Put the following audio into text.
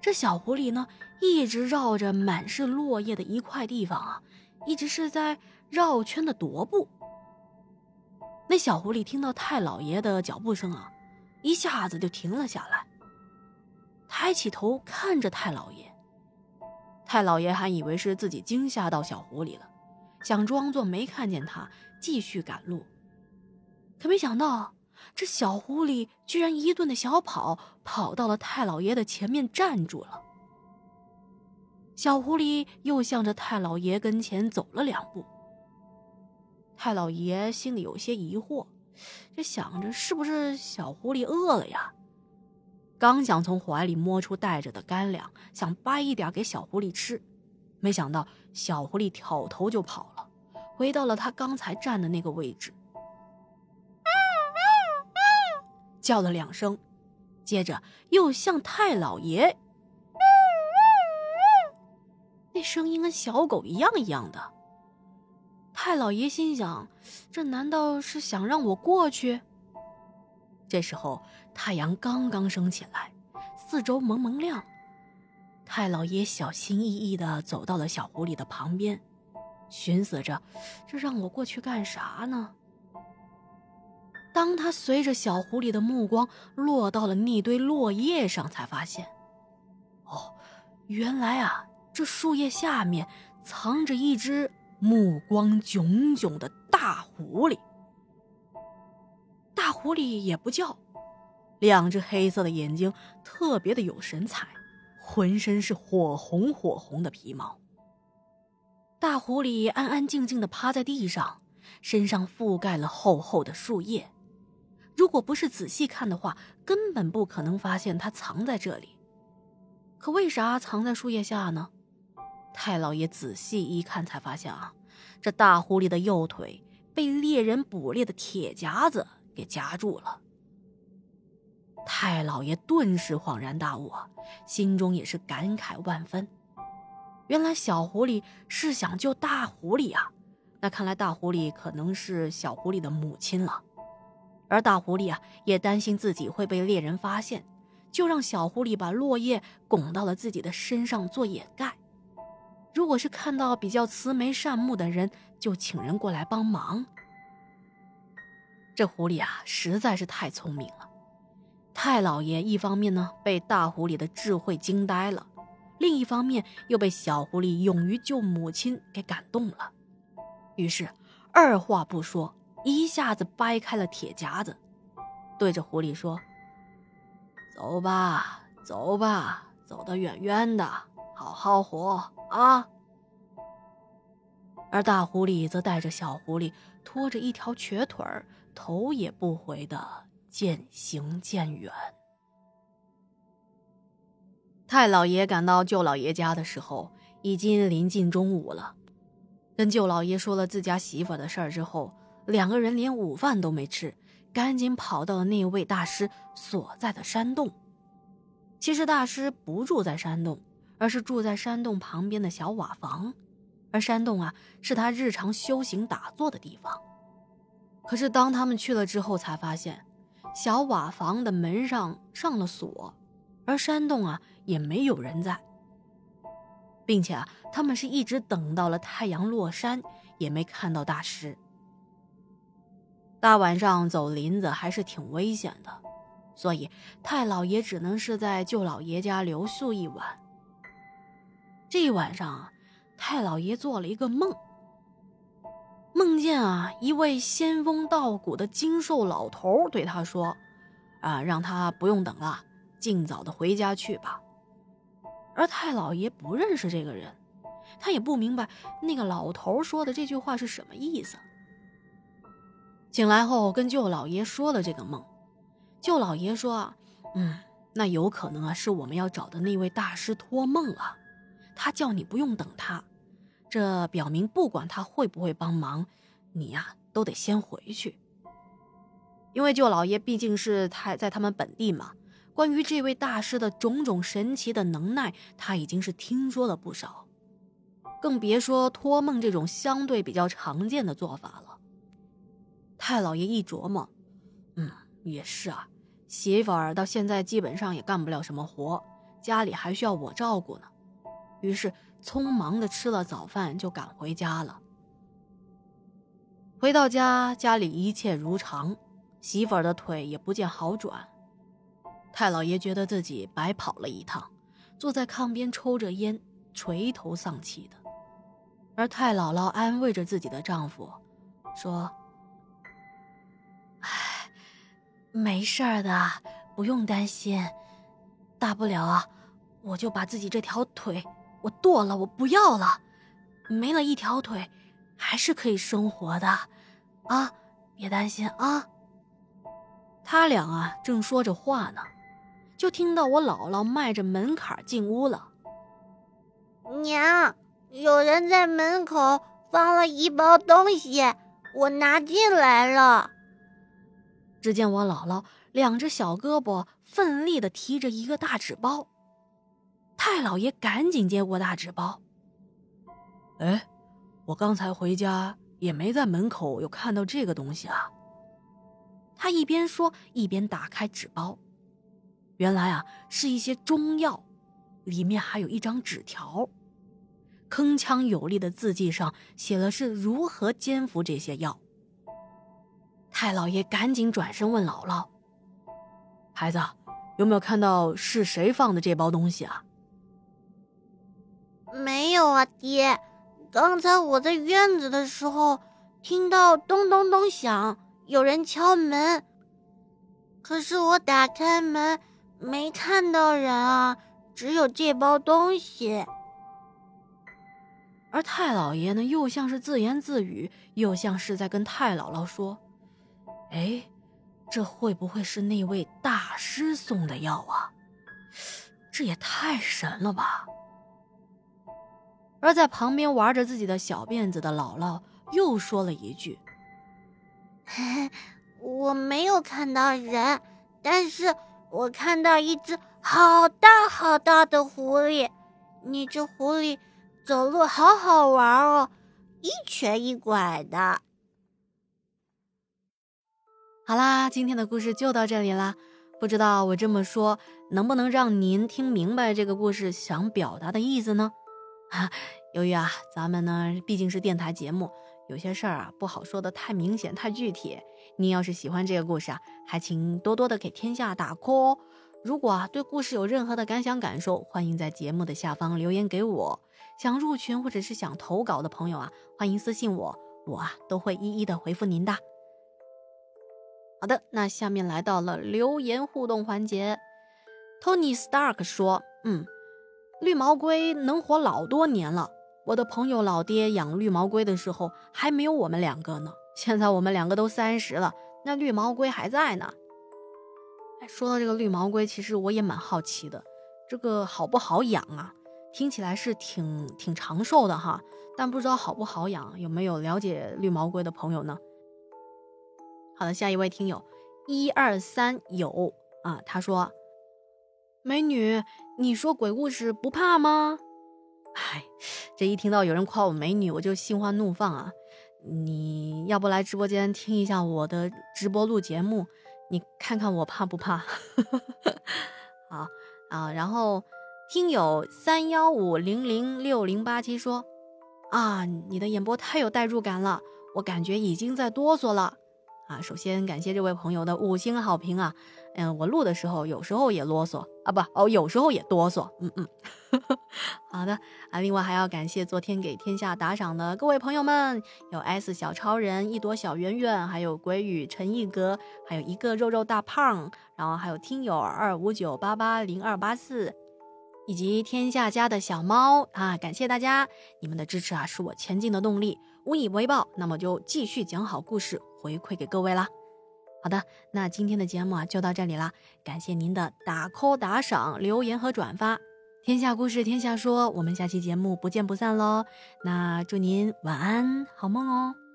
这小狐狸呢，一直绕着满是落叶的一块地方啊，一直是在绕圈的踱步。那小狐狸听到太老爷的脚步声啊，一下子就停了下来，抬起头看着太老爷。太老爷还以为是自己惊吓到小狐狸了，想装作没看见他，继续赶路。可没想到，这小狐狸居然一顿的小跑，跑到了太老爷的前面站住了。小狐狸又向着太老爷跟前走了两步。太老爷心里有些疑惑，这想着是不是小狐狸饿了呀？刚想从怀里摸出带着的干粮，想掰一点给小狐狸吃，没想到小狐狸挑头就跑了，回到了他刚才站的那个位置，叫了两声，接着又像太老爷，那声音跟小狗一样一样的。太老爷心想：这难道是想让我过去？这时候。太阳刚刚升起来，四周蒙蒙亮。太老爷小心翼翼地走到了小狐狸的旁边，寻思着：这让我过去干啥呢？当他随着小狐狸的目光落到了那堆落叶上，才发现，哦，原来啊，这树叶下面藏着一只目光炯炯的大狐狸。大狐狸也不叫。两只黑色的眼睛特别的有神采，浑身是火红火红的皮毛。大狐狸安安静静的趴在地上，身上覆盖了厚厚的树叶。如果不是仔细看的话，根本不可能发现它藏在这里。可为啥藏在树叶下呢？太老爷仔细一看，才发现啊，这大狐狸的右腿被猎人捕猎的铁夹子给夹住了。太老爷顿时恍然大悟，心中也是感慨万分。原来小狐狸是想救大狐狸啊！那看来大狐狸可能是小狐狸的母亲了。而大狐狸啊，也担心自己会被猎人发现，就让小狐狸把落叶拱到了自己的身上做掩盖。如果是看到比较慈眉善目的人，就请人过来帮忙。这狐狸啊，实在是太聪明了。太老爷一方面呢被大狐狸的智慧惊呆了，另一方面又被小狐狸勇于救母亲给感动了，于是二话不说，一下子掰开了铁夹子，对着狐狸说：“走吧，走吧，走得远远的，好好活啊！”而大狐狸则带着小狐狸，拖着一条瘸腿儿，头也不回的。渐行渐远。太老爷赶到舅老爷家的时候，已经临近中午了。跟舅老爷说了自家媳妇的事儿之后，两个人连午饭都没吃，赶紧跑到了那位大师所在的山洞。其实大师不住在山洞，而是住在山洞旁边的小瓦房，而山洞啊，是他日常修行打坐的地方。可是当他们去了之后，才发现。小瓦房的门上上了锁，而山洞啊也没有人在，并且啊他们是一直等到了太阳落山，也没看到大师。大晚上走林子还是挺危险的，所以太老爷只能是在舅老爷家留宿一晚。这一晚上，太老爷做了一个梦。梦见啊，一位仙风道骨的精瘦老头对他说：“啊，让他不用等了，尽早的回家去吧。”而太老爷不认识这个人，他也不明白那个老头说的这句话是什么意思。醒来后，跟舅老爷说了这个梦，舅老爷说：“啊，嗯，那有可能啊，是我们要找的那位大师托梦了，他叫你不用等他。”这表明，不管他会不会帮忙，你呀都得先回去。因为舅老爷毕竟是太在他们本地嘛，关于这位大师的种种神奇的能耐，他已经是听说了不少，更别说托梦这种相对比较常见的做法了。太老爷一琢磨，嗯，也是啊，媳妇儿到现在基本上也干不了什么活，家里还需要我照顾呢。于是匆忙的吃了早饭就赶回家了。回到家，家里一切如常，媳妇儿的腿也不见好转。太老爷觉得自己白跑了一趟，坐在炕边抽着烟，垂头丧气的。而太姥姥安慰着自己的丈夫，说：“没事儿的，不用担心，大不了啊，我就把自己这条腿我剁了，我不要了，没了一条腿。”还是可以生活的，啊，别担心啊。他俩啊正说着话呢，就听到我姥姥迈着门槛进屋了。娘，有人在门口放了一包东西，我拿进来了。只见我姥姥两只小胳膊奋力的提着一个大纸包，太老爷赶紧接过大纸包。哎。我刚才回家也没在门口有看到这个东西啊。他一边说一边打开纸包，原来啊是一些中药，里面还有一张纸条，铿锵有力的字迹上写了是如何煎服这些药。太老爷赶紧转身问姥姥：“孩子，有没有看到是谁放的这包东西啊？”“没有啊，爹。”刚才我在院子的时候，听到咚咚咚响，有人敲门。可是我打开门，没看到人啊，只有这包东西。而太老爷呢，又像是自言自语，又像是在跟太姥姥说：“哎，这会不会是那位大师送的药啊？这也太神了吧！”而在旁边玩着自己的小辫子的姥姥又说了一句：“我没有看到人，但是我看到一只好大好大的狐狸。那只狐狸走路好好玩哦，一瘸一拐的。”好啦，今天的故事就到这里啦。不知道我这么说能不能让您听明白这个故事想表达的意思呢？啊，由于啊，咱们呢毕竟是电台节目，有些事儿啊不好说的太明显、太具体。您要是喜欢这个故事啊，还请多多的给天下打 call。如果啊对故事有任何的感想感受，欢迎在节目的下方留言给我。想入群或者是想投稿的朋友啊，欢迎私信我，我啊都会一一的回复您的。好的，那下面来到了留言互动环节。Tony Stark 说：“嗯。”绿毛龟能活老多年了。我的朋友老爹养绿毛龟的时候还没有我们两个呢。现在我们两个都三十了，那绿毛龟还在呢。哎，说到这个绿毛龟，其实我也蛮好奇的，这个好不好养啊？听起来是挺挺长寿的哈，但不知道好不好养，有没有了解绿毛龟的朋友呢？好的，下一位听友一二三有啊，他说。美女，你说鬼故事不怕吗？哎，这一听到有人夸我美女，我就心花怒放啊！你要不来直播间听一下我的直播录节目，你看看我怕不怕？好啊，然后听友三幺五零零六零八七说啊，你的演播太有代入感了，我感觉已经在哆嗦了啊！首先感谢这位朋友的五星好评啊！嗯，我录的时候有时候也啰嗦啊，不哦，有时候也哆嗦。嗯嗯，好的啊。另外还要感谢昨天给天下打赏的各位朋友们，有 S 小超人、一朵小圆圆，还有鬼语陈一格，还有一个肉肉大胖，然后还有听友二五九八八零二八四，以及天下家的小猫啊，感谢大家，你们的支持啊是我前进的动力，无以为报，那么就继续讲好故事回馈给各位啦。好的，那今天的节目啊就到这里啦，感谢您的打 call、打赏、留言和转发。天下故事，天下说，我们下期节目不见不散喽。那祝您晚安，好梦哦。